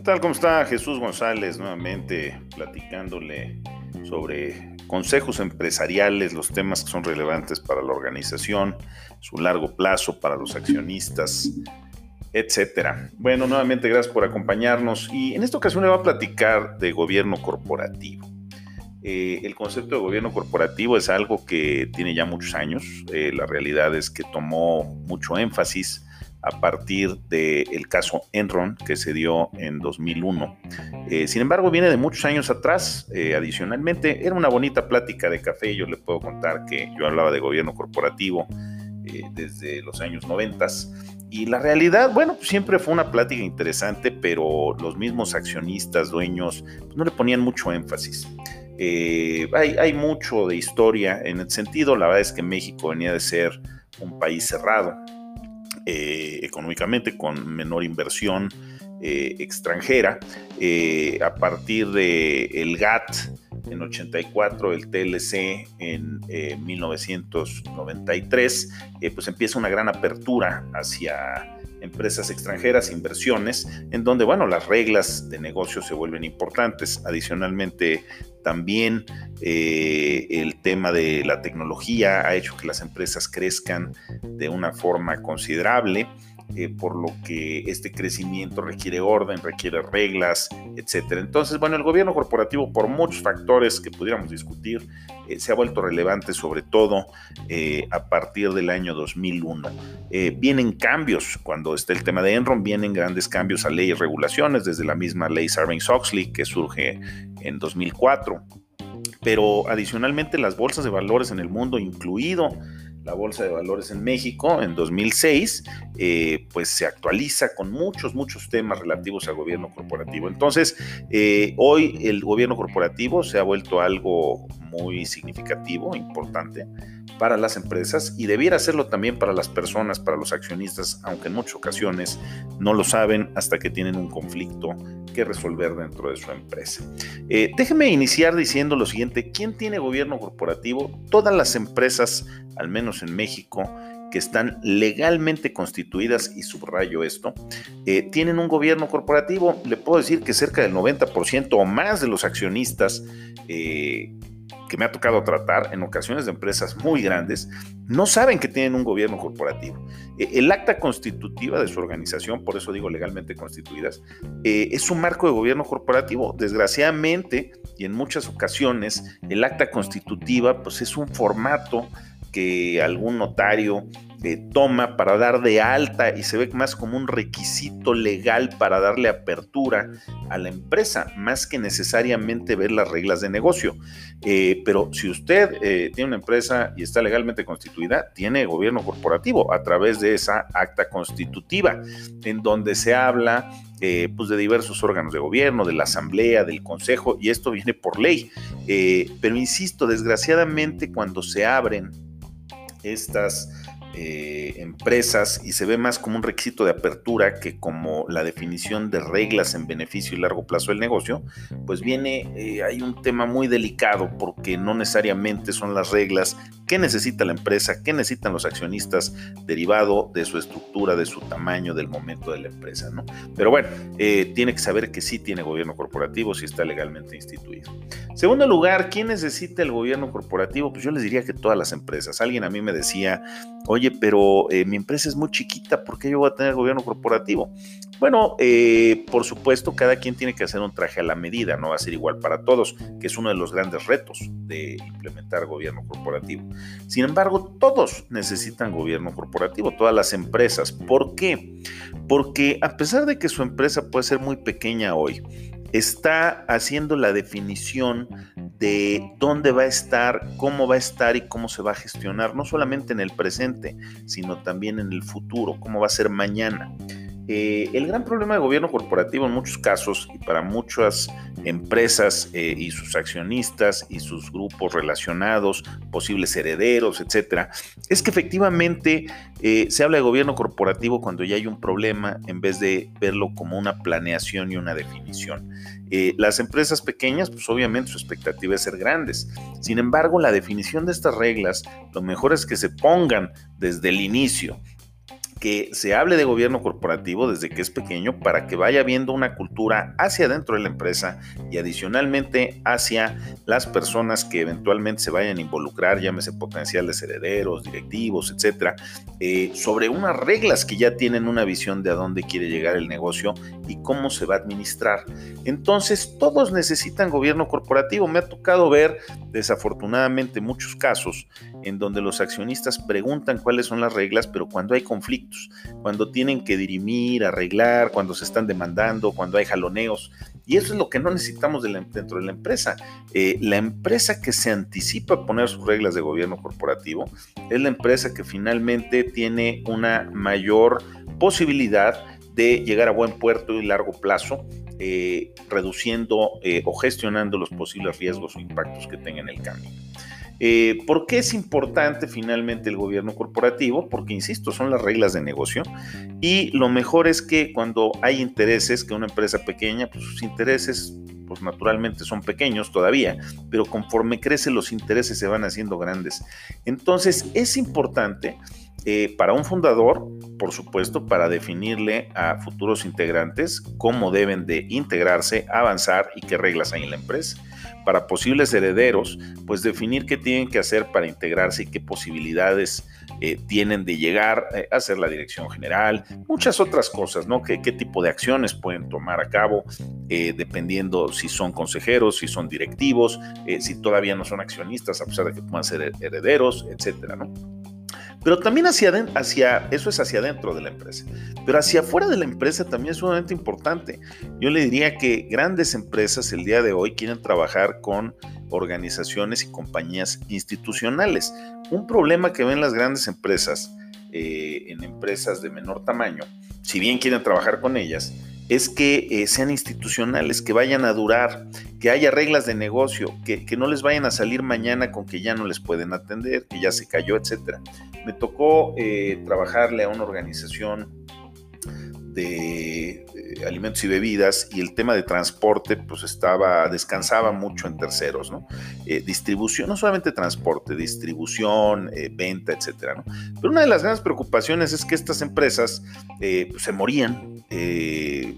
¿Qué tal? ¿Cómo está Jesús González? Nuevamente platicándole sobre consejos empresariales, los temas que son relevantes para la organización, su largo plazo para los accionistas, etcétera. Bueno, nuevamente gracias por acompañarnos y en esta ocasión le voy a platicar de gobierno corporativo. Eh, el concepto de gobierno corporativo es algo que tiene ya muchos años. Eh, la realidad es que tomó mucho énfasis a partir del caso Enron que se dio en 2001. Eh, sin embargo, viene de muchos años atrás. Eh, adicionalmente, era una bonita plática de café. Yo le puedo contar que yo hablaba de gobierno corporativo eh, desde los años 90. Y la realidad, bueno, pues siempre fue una plática interesante, pero los mismos accionistas, dueños, pues no le ponían mucho énfasis. hay, hay mucho de historia en el sentido, la verdad es que México venía de ser un país cerrado, eh, económicamente, con menor inversión eh, extranjera. Eh, a partir del el GATT en 84, el TLC en 1993, pues empieza una gran apertura hacia empresas extranjeras, inversiones, en donde, bueno, las reglas de negocio se vuelven importantes. Adicionalmente, también eh, el tema de la tecnología ha hecho que las empresas crezcan de una forma considerable. Eh, por lo que este crecimiento requiere orden, requiere reglas, etc. Entonces, bueno, el gobierno corporativo, por muchos factores que pudiéramos discutir, eh, se ha vuelto relevante sobre todo a partir del año 2001. vienen cambios, cuando está el tema de Enron, vienen grandes cambios a leyes y regulaciones, desde la misma ley Sarbanes-Oxley que surge en 2004. Pero adicionalmente las bolsas de valores en el mundo, incluido la Bolsa de Valores en México en 2006, eh, pues se actualiza con muchos, muchos temas relativos al gobierno corporativo. Entonces, eh, hoy el gobierno corporativo se ha vuelto algo muy significativo, importante para las empresas y debiera hacerlo también para las personas, para los accionistas, aunque en muchas ocasiones no lo saben hasta que tienen un conflicto que resolver dentro de su empresa. Eh, déjeme iniciar diciendo lo siguiente, ¿quién tiene gobierno corporativo? Todas las empresas, al menos en México, que están legalmente constituidas, y subrayo esto, eh, tienen un gobierno corporativo. Le puedo decir que cerca del 90% o más de los accionistas eh, que me ha tocado tratar en ocasiones de empresas muy grandes, no saben que tienen un gobierno corporativo. E, el acta constitutiva de su organización, por eso digo legalmente constituidas, eh, es un marco de gobierno corporativo. Desgraciadamente, y en muchas ocasiones, el acta constitutiva pues, es un formato que algún notario toma para dar de alta y se ve más como un requisito legal para darle apertura a la empresa, más que necesariamente ver las reglas de negocio. Eh, pero si usted eh, tiene una empresa y está legalmente constituida, tiene gobierno corporativo a través de esa acta constitutiva, en donde se habla eh, pues de diversos órganos de gobierno, de la asamblea, del consejo, y esto viene por ley. pero insisto, desgraciadamente cuando se abren estas eh, empresas y se ve más como un requisito de apertura que como la definición de reglas en beneficio y largo plazo del negocio, pues viene, eh, hay un tema muy delicado porque no necesariamente son las reglas que necesita la empresa, que necesitan los accionistas derivado de su estructura, de su tamaño, del momento de la empresa, ¿no? Pero bueno, eh, tiene que saber que sí tiene gobierno corporativo si está legalmente instituido. Segundo lugar, ¿quién necesita el gobierno corporativo? Pues yo les diría que todas las empresas. Alguien a mí me decía, oye, pero eh, mi empresa es muy chiquita, ¿por qué yo voy a tener gobierno corporativo? Bueno, eh, por supuesto, cada quien tiene que hacer un traje a la medida, no va a ser igual para todos, que es uno de los grandes retos de implementar gobierno corporativo. Sin embargo, todos necesitan gobierno corporativo, todas las empresas. ¿Por qué? Porque a pesar de que su empresa puede ser muy pequeña hoy, está haciendo la definición de dónde va a estar, cómo va a estar y cómo se va a gestionar, no solamente en el presente, sino también en el futuro, cómo va a ser mañana. Eh, el gran problema de gobierno corporativo en muchos casos y para muchas empresas eh, y sus accionistas y sus grupos relacionados, posibles herederos, etcétera, es que efectivamente eh, se habla de gobierno corporativo cuando ya hay un problema en vez de verlo como una planeación y una definición. las empresas pequeñas, pues obviamente su expectativa es ser grandes. Sin embargo, la definición de estas reglas, lo mejor es que se pongan desde el inicio que se hable de gobierno corporativo desde que es pequeño para que vaya viendo una cultura hacia dentro de la empresa y adicionalmente hacia las personas que eventualmente se vayan a involucrar, llámese potenciales herederos, directivos, etcétera, eh, sobre unas reglas que ya tienen una visión de a dónde quiere llegar el negocio y cómo se va a administrar. Entonces, todos necesitan gobierno corporativo. Me ha tocado ver, desafortunadamente, muchos casos en donde los accionistas preguntan cuáles son las reglas, pero cuando hay cuando tienen que dirimir, arreglar, cuando se están demandando, cuando hay jaloneos. Y eso es lo que no necesitamos dentro de la empresa. Eh, la empresa que se anticipa a poner sus reglas de gobierno corporativo es la empresa que finalmente tiene una mayor posibilidad de llegar a buen puerto y largo plazo, eh, reduciendo eh, o gestionando los posibles riesgos o impactos que tenga en el camino. Eh, ¿Por qué es importante finalmente el gobierno corporativo? Porque, insisto, son las reglas de negocio y lo mejor es que cuando hay intereses, que una empresa pequeña, pues sus intereses pues naturalmente son pequeños todavía, pero conforme crecen los intereses se van haciendo grandes. Entonces es importante eh, para un fundador, por supuesto, para definirle a futuros integrantes cómo deben de integrarse, avanzar y qué reglas hay en la empresa para posibles herederos, pues definir qué tienen que hacer para integrarse y qué posibilidades eh, tienen de llegar eh, a ser la dirección general, muchas otras cosas, ¿no? ¿Qué, qué tipo de acciones pueden tomar a cabo, eh, dependiendo si son consejeros, si son directivos, si todavía no son accionistas, a pesar de que puedan ser herederos, etcétera, ¿no? Pero también hacia, hacia, eso es hacia adentro de la empresa. Pero hacia afuera de la empresa también es sumamente importante. Yo le diría que grandes empresas el día de hoy quieren trabajar con organizaciones y compañías institucionales. Un problema que ven las grandes empresas eh, en empresas de menor tamaño, si bien quieren trabajar con ellas, es que eh, sean institucionales, que vayan a durar, que haya reglas de negocio, que, no les vayan a salir mañana con que ya no les pueden atender, que ya se cayó, etc. Me tocó eh, trabajarle a una organización de alimentos y bebidas y el tema de transporte pues estaba, descansaba mucho en terceros, ¿no? Eh, distribución, no solamente transporte, distribución, venta, etcétera. Pero una de las grandes preocupaciones es que estas empresas pues, se morían, eh,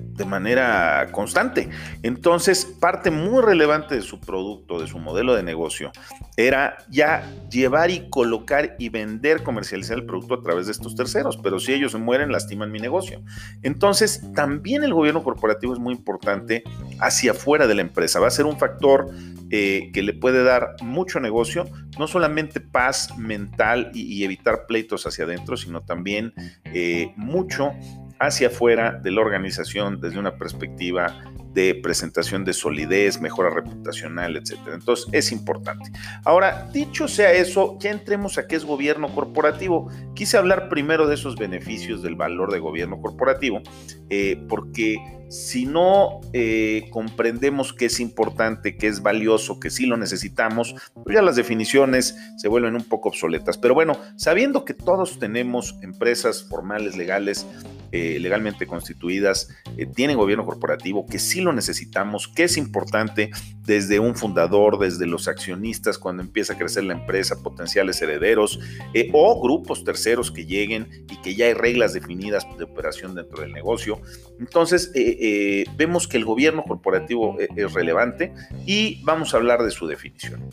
de manera constante. Entonces, parte muy relevante de su producto, de su modelo de negocio, era ya llevar y colocar y vender, comercializar el producto a través de estos terceros. Pero si ellos se mueren, lastiman mi negocio. Entonces, también el gobierno corporativo es muy importante hacia afuera de la empresa. Va a ser un factor eh, que le puede dar mucho negocio, no solamente paz mental y, evitar pleitos hacia adentro, sino también eh, mucho hacia afuera de la organización desde una perspectiva de presentación de solidez, mejora reputacional, etcétera. Entonces es importante. Ahora, dicho sea eso, ya entremos a qué es gobierno corporativo. Quise hablar primero de esos beneficios del valor de gobierno corporativo, eh, porque si no eh, comprendemos que es importante, que es valioso, que sí lo necesitamos, pues ya las definiciones se vuelven un poco obsoletas. Pero bueno, sabiendo que todos tenemos empresas formales, legales, eh, legalmente constituidas eh, tienen gobierno corporativo, que sí lo necesitamos, que es importante desde un fundador, desde los accionistas, cuando empieza a crecer la empresa, potenciales herederos eh, o grupos terceros que lleguen y que ya hay reglas definidas de operación dentro del negocio. Entonces, vemos que el gobierno corporativo es relevante y vamos a hablar de su definición.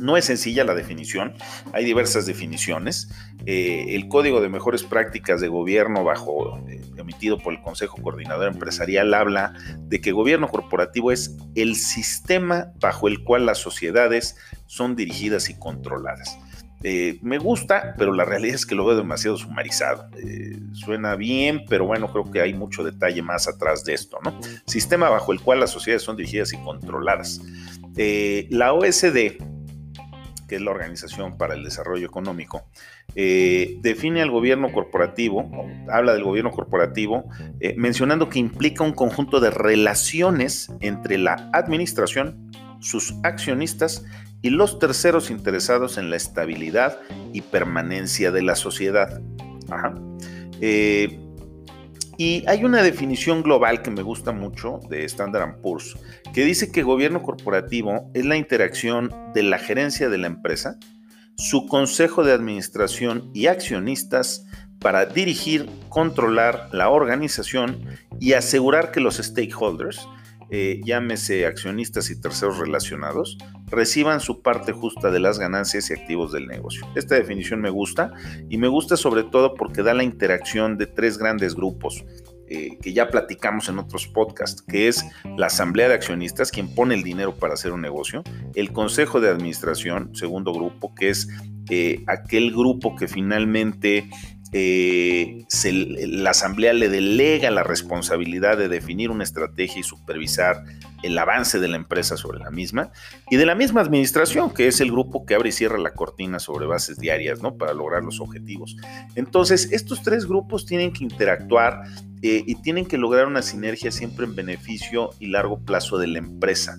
No es sencilla la definición, hay diversas definiciones. el Código de Mejores Prácticas de Gobierno bajo eh, emitido por el Consejo Coordinador Empresarial habla de que gobierno corporativo es el sistema bajo el cual las sociedades son dirigidas y controladas. Eh, me gusta, pero la realidad es que lo veo demasiado sumarizado. Eh, suena bien, pero bueno, creo que hay mucho detalle más atrás de esto, ¿no? Sistema bajo el cual las sociedades son dirigidas y controladas. la OSD, que es la Organización para el Desarrollo Económico, eh, define al gobierno corporativo, habla del gobierno corporativo, eh, mencionando que implica un conjunto de relaciones entre la administración, sus accionistas y los terceros interesados en la estabilidad y permanencia de la sociedad. Eh, y hay una definición global que me gusta mucho de Standard Poor's, que dice que gobierno corporativo es la interacción de la gerencia de la empresa, su consejo de administración y accionistas para dirigir, controlar la organización y asegurar que los stakeholders, eh, llámese accionistas y terceros relacionados, reciban su parte justa de las ganancias y activos del negocio. Esta definición me gusta y me gusta sobre todo porque da la interacción de tres grandes grupos. Eh, que ya platicamos en otros podcasts, que es la asamblea de accionistas, quien pone el dinero para hacer un negocio, el consejo de administración, segundo grupo, que es eh, aquel grupo que finalmente eh, la Asamblea le delega la responsabilidad de definir una estrategia y supervisar el avance de la empresa sobre la misma, y de la misma administración, que es el grupo que abre y cierra la cortina sobre bases diarias, ¿no? Para lograr los objetivos. Entonces, estos tres grupos tienen que interactuar eh, y tienen que lograr una sinergia siempre en beneficio y largo plazo de la empresa.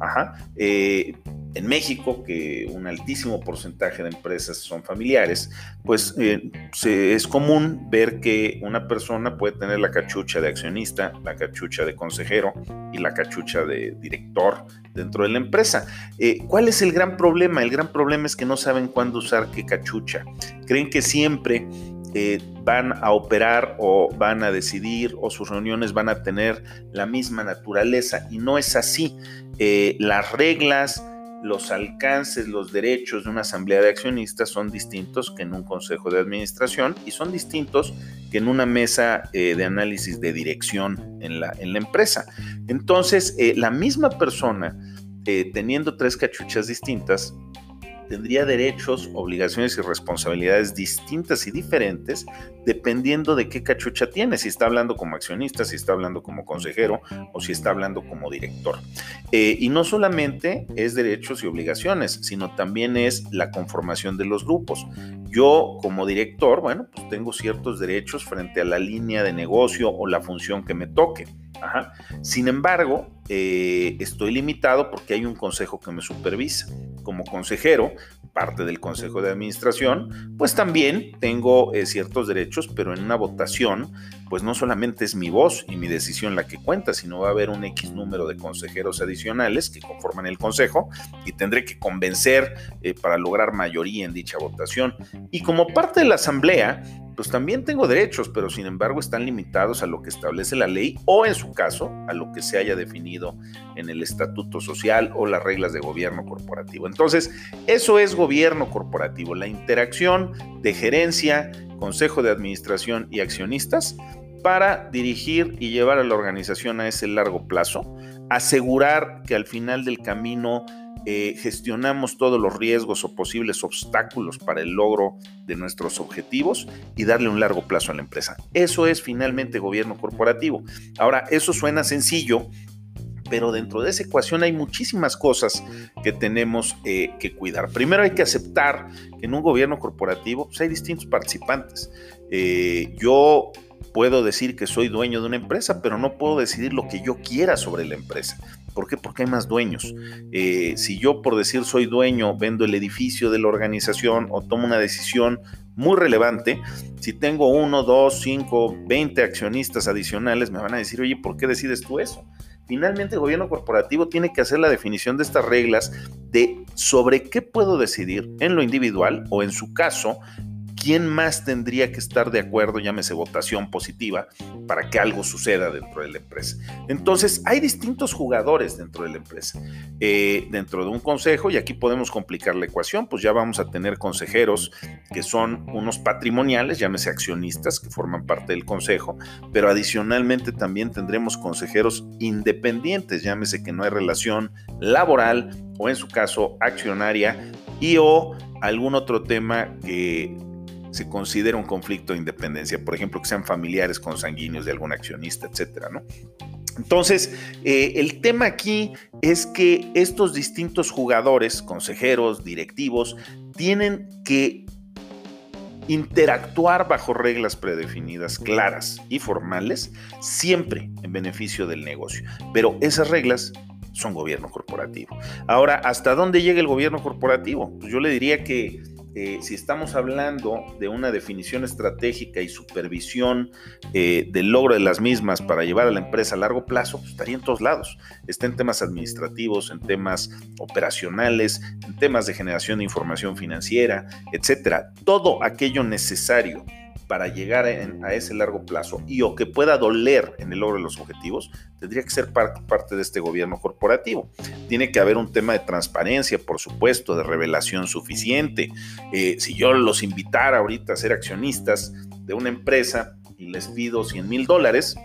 Ajá. Eh, en México, que un altísimo porcentaje de empresas son familiares, pues eh, es común ver que una persona puede tener la cachucha de accionista, la cachucha de consejero y la cachucha de director dentro de la empresa. ¿Cuál es el gran problema? El gran problema es que no saben cuándo usar qué cachucha. Creen que siempre van a operar o van a decidir o sus reuniones van a tener la misma naturaleza y no es así. Eh, las reglas, los alcances, los derechos de una asamblea de accionistas son distintos que en un consejo de administración y son distintos que en una mesa eh, de análisis de dirección en la, en la empresa. Entonces, eh, la misma persona, teniendo tres cachuchas distintas, tendría derechos, obligaciones y responsabilidades distintas y diferentes dependiendo de qué cachucha tiene, si está hablando como accionista, si está hablando como consejero o si está hablando como director. Eh, y no solamente es derechos y obligaciones, sino también es la conformación de los grupos. Yo como director, bueno, pues tengo ciertos derechos frente a la línea de negocio o la función que me toque. Sin embargo, eh, estoy limitado porque hay un consejo que me supervisa. Como consejero, parte del consejo de administración, pues también tengo eh, ciertos derechos, pero en una votación, pues no solamente es mi voz y mi decisión la que cuenta, sino va a haber un X número de consejeros adicionales que conforman el consejo y tendré que convencer eh, para lograr mayoría en dicha votación. Y como parte de la asamblea, pues también tengo derechos, pero sin embargo están limitados a lo que establece la ley o en su caso a lo que se haya definido en el estatuto social o las reglas de gobierno corporativo. Entonces, eso es gobierno corporativo, la interacción de gerencia, consejo de administración y accionistas para dirigir y llevar a la organización a ese largo plazo, asegurar que al final del camino eh, gestionamos todos los riesgos o posibles obstáculos para el logro de nuestros objetivos y darle un largo plazo a la empresa. Eso es finalmente gobierno corporativo. Ahora, eso suena sencillo, pero dentro de esa ecuación hay muchísimas cosas que tenemos eh, que cuidar. Primero hay que aceptar que en un gobierno corporativo pues, hay distintos participantes. Eh, yo puedo decir que soy dueño de una empresa, pero no puedo decidir lo que yo quiera sobre la empresa. ¿Por qué? Porque hay más dueños. Eh, si yo por decir soy dueño vendo el edificio de la organización o tomo una decisión muy relevante, si tengo uno, dos, cinco, veinte accionistas adicionales, me van a decir, oye, ¿por qué decides tú eso? Finalmente el gobierno corporativo tiene que hacer la definición de estas reglas de sobre qué puedo decidir en lo individual o en su caso ¿quién más tendría que estar de acuerdo, llámese votación positiva, para que algo suceda dentro de la empresa? Entonces, hay distintos jugadores dentro de la empresa. Eh, dentro de un consejo, y aquí podemos complicar la ecuación, pues ya vamos a tener consejeros que son unos patrimoniales, llámese accionistas, que forman parte del consejo, pero adicionalmente también tendremos consejeros independientes, llámese que no hay relación laboral o en su caso accionaria y o algún otro tema que se considera un conflicto de independencia, por ejemplo, que sean familiares consanguíneos de algún accionista, etcétera, ¿no? Entonces, eh, el tema aquí es que estos distintos jugadores, consejeros, directivos, tienen que interactuar bajo reglas predefinidas, claras y formales, siempre en beneficio del negocio. Pero esas reglas son gobierno corporativo. Ahora, ¿hasta dónde llega el gobierno corporativo? Pues yo le diría que eh, si estamos hablando de una definición estratégica y supervisión eh, del logro de las mismas para llevar a la empresa a largo plazo, pues, estaría en todos lados. Está en temas administrativos, en temas operacionales, en temas de generación de información financiera, etcétera. Todo aquello necesario para llegar a, ese largo plazo y o que pueda doler en el logro de los objetivos, tendría que ser parte de este gobierno corporativo. Tiene que haber un tema de transparencia, por supuesto, de revelación suficiente. Eh, si yo los invitara ahorita a ser accionistas de una empresa y les pido 100 mil dólares,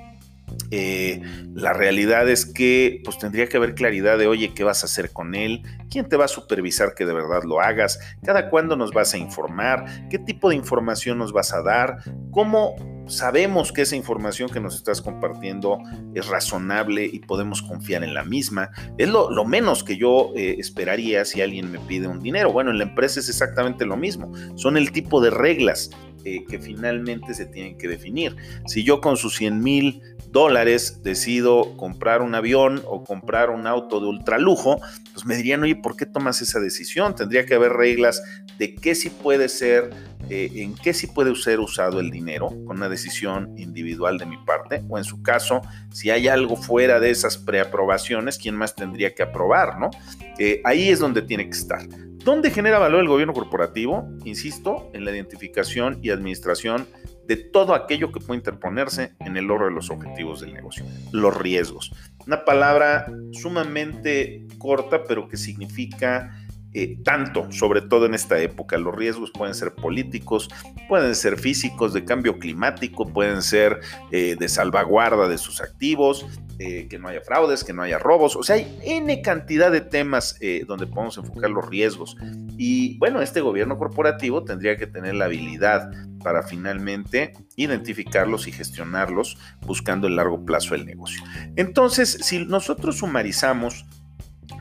eh, la realidad es que pues tendría que haber claridad de, oye, ¿qué vas a hacer con él? ¿Quién te va a supervisar que de verdad lo hagas? ¿Cada cuándo nos vas a informar? ¿Qué tipo de información nos vas a dar? ¿Cómo sabemos que esa información que nos estás compartiendo es razonable y podemos confiar en la misma? Es lo, menos que yo eh, esperaría si alguien me pide un dinero. Bueno, en la empresa es exactamente lo mismo. Son el tipo de reglas eh, que finalmente se tienen que definir. Si yo con sus 100 mil dólares decido comprar un avión o comprar un auto de ultralujo, pues me dirían, oye, ¿por qué tomas esa decisión? Tendría que haber reglas de qué sí puede ser, eh, en qué sí puede ser usado el dinero, con una decisión individual de mi parte, o en su caso, si hay algo fuera de esas preaprobaciones, ¿quién más tendría que aprobar, no? Eh, ahí es donde tiene que estar. ¿Dónde genera valor el gobierno corporativo? Insisto, en la identificación y administración de todo aquello que puede interponerse en el logro de los objetivos del negocio, los riesgos. Una palabra sumamente corta, pero que significa eh, tanto, sobre todo en esta época. Los riesgos pueden ser políticos, pueden ser físicos, de cambio climático, pueden ser eh, de salvaguarda de sus activos, eh, que no haya fraudes, que no haya robos. O sea, hay N cantidad de temas donde podemos enfocar los riesgos. Y bueno, este gobierno corporativo tendría que tener la habilidad para finalmente identificarlos y gestionarlos buscando el largo plazo del negocio. Entonces, si nosotros sumarizamos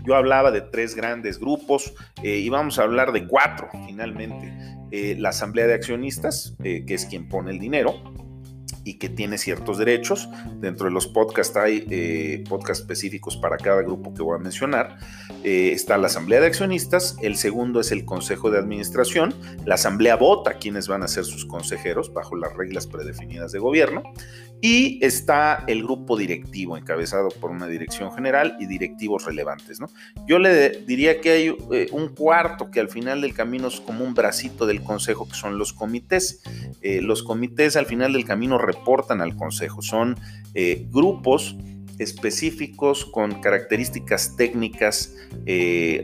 yo hablaba de tres grandes grupos eh, y vamos a hablar de cuatro finalmente. Eh, la asamblea de accionistas, eh, que es quien pone el dinero y que tiene ciertos derechos. Dentro de los podcasts hay podcasts específicos para cada grupo que voy a mencionar. está la asamblea de accionistas, el segundo es el consejo de administración. La asamblea vota quienes van a ser sus consejeros bajo las reglas predefinidas de gobierno. Y está el grupo directivo, encabezado por una dirección general y directivos relevantes. ¿no? Yo le diría que hay eh, un cuarto que al final del camino es como un bracito del consejo, que son los comités. Eh, los comités al final del camino reportan al consejo. Son eh, grupos específicos con características técnicas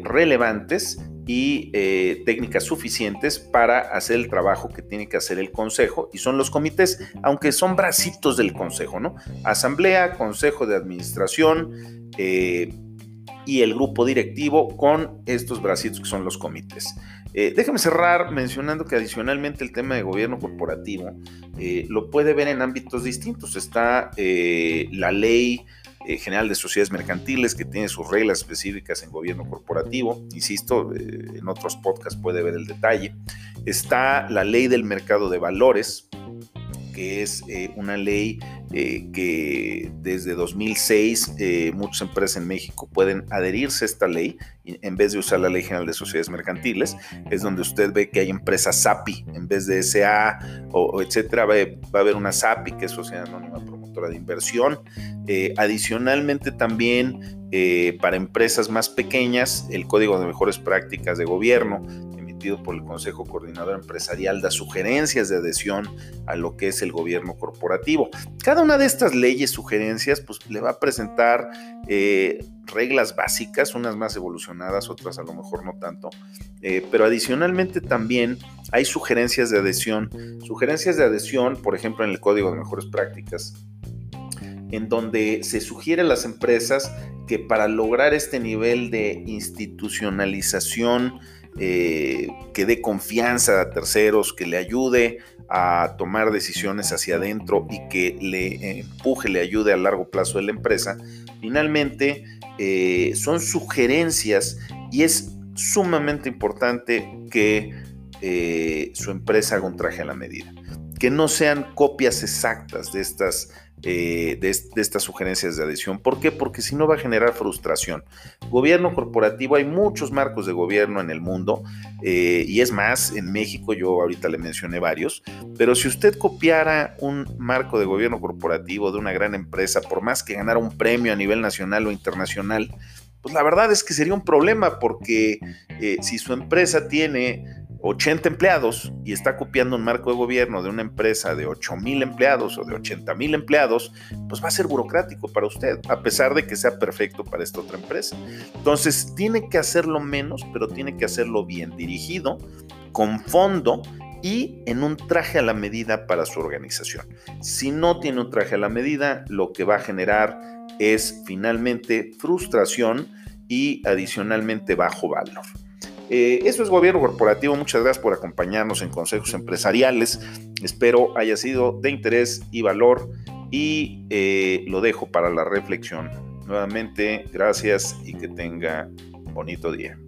relevantes y eh, técnicas suficientes para hacer el trabajo que tiene que hacer el consejo y son los comités, aunque son bracitos del consejo, ¿no? Asamblea, consejo de administración eh, y el grupo directivo con estos bracitos que son los comités. Eh, déjame cerrar mencionando que adicionalmente el tema de gobierno corporativo lo puede ver en ámbitos distintos. Está la ley eh, General de Sociedades Mercantiles, que tiene sus reglas específicas en gobierno corporativo. Insisto, eh, en otros podcasts puede ver el detalle. Está la ley del mercado de valores, que es eh, una ley que desde 2006 muchas empresas en México pueden adherirse a esta ley en vez de usar la Ley General de Sociedades Mercantiles. Es donde usted ve que hay empresas SAPI en vez de SA o, etcétera. Va, va, a haber una SAPI, que es Sociedad Anónima de inversión. Eh, adicionalmente también eh, para empresas más pequeñas, el Código de Mejores Prácticas de Gobierno por el Consejo Coordinador Empresarial da sugerencias de adhesión a lo que es el gobierno corporativo. Cada una de estas leyes, sugerencias, pues le va a presentar eh, reglas básicas, unas más evolucionadas, otras a lo mejor no tanto, pero adicionalmente también hay sugerencias de adhesión. Sugerencias de adhesión, por ejemplo, en el Código de Mejores Prácticas, en donde se sugiere a las empresas que para lograr este nivel de institucionalización eh, que dé confianza a terceros, que le ayude a tomar decisiones hacia adentro y que le empuje, le ayude a largo plazo de la empresa, finalmente eh, son sugerencias y es sumamente importante que eh, su empresa haga un traje a la medida, que no sean copias exactas de estas eh, de, estas sugerencias de adhesión. ¿Por qué? Porque si no va a generar frustración. Gobierno corporativo, hay muchos marcos de gobierno en el mundo eh, y es más, en México yo ahorita le mencioné varios, pero si usted copiara un marco de gobierno corporativo de una gran empresa, por más que ganara un premio a nivel nacional o internacional, pues la verdad es que sería un problema porque eh, si su empresa tiene 80 empleados y está copiando un marco de gobierno de una empresa de 8 mil empleados o de 80 mil empleados, pues va a ser burocrático para usted, a pesar de que sea perfecto para esta otra empresa. Entonces, tiene que hacerlo menos, pero tiene que hacerlo bien dirigido, con fondo y en un traje a la medida para su organización. Si no tiene un traje a la medida, lo que va a generar es finalmente frustración y adicionalmente bajo valor. Eh, eso es gobierno corporativo. Muchas gracias por acompañarnos en consejos empresariales. Espero haya sido de interés y valor y eh, lo dejo para la reflexión. Nuevamente, gracias y que tenga bonito día.